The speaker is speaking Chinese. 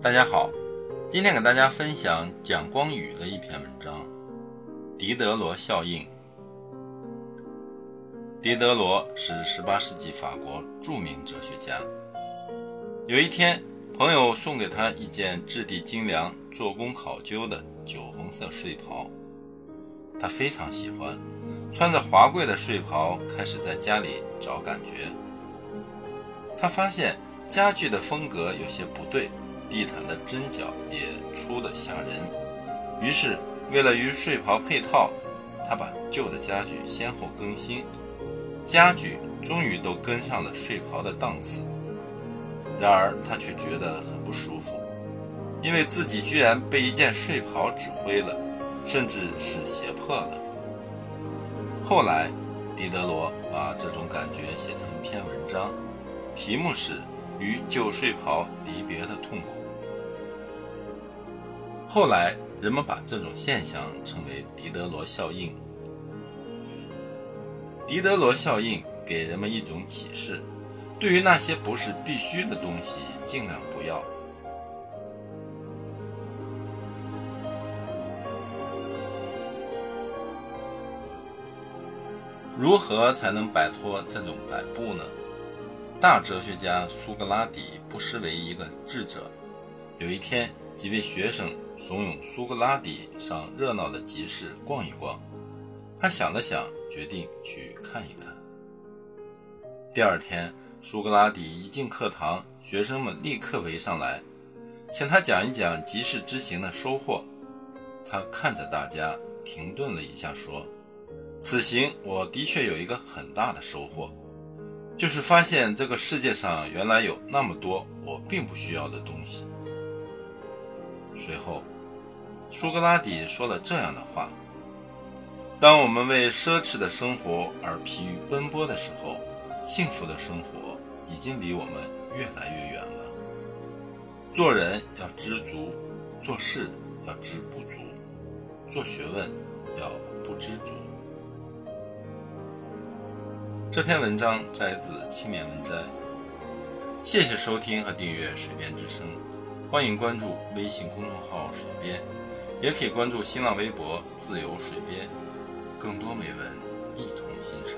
大家好，今天给大家分享蒋光宇的一篇文章《狄德罗效应》。狄德罗是18世纪法国著名哲学家。有一天，朋友送给他一件质地精良、做工考究的酒红色睡袍，他非常喜欢，穿着华贵的睡袍开始在家里找感觉。他发现家具的风格有些不对。地毯的针脚也粗得吓人，于是为了与睡袍配套，他把旧的家具先后更新，家具终于都跟上了睡袍的档次。然而他却觉得很不舒服，因为自己居然被一件睡袍指挥了，甚至是胁迫了。后来，狄德罗把这种感觉写成一篇文章，题目是。与旧睡袍离别的痛苦。后来，人们把这种现象称为狄德罗效应。狄德罗效应给人们一种启示：对于那些不是必须的东西，尽量不要。如何才能摆脱这种摆布呢？大哲学家苏格拉底不失为一个智者。有一天，几位学生怂恿苏格拉底上热闹的集市逛一逛。他想了想，决定去看一看。第二天，苏格拉底一进课堂，学生们立刻围上来，请他讲一讲集市之行的收获。他看着大家，停顿了一下，说：“此行我的确有一个很大的收获。”就是发现这个世界上原来有那么多我并不需要的东西。随后，苏格拉底说了这样的话：“当我们为奢侈的生活而疲于奔波的时候，幸福的生活已经离我们越来越远了。做人要知足，做事要知不足，做学问要不知足。”这篇文章摘自《青年文摘》，谢谢收听和订阅《水边之声》，欢迎关注微信公众号“水边”，也可以关注新浪微博“自由水边”，更多美文一同欣赏。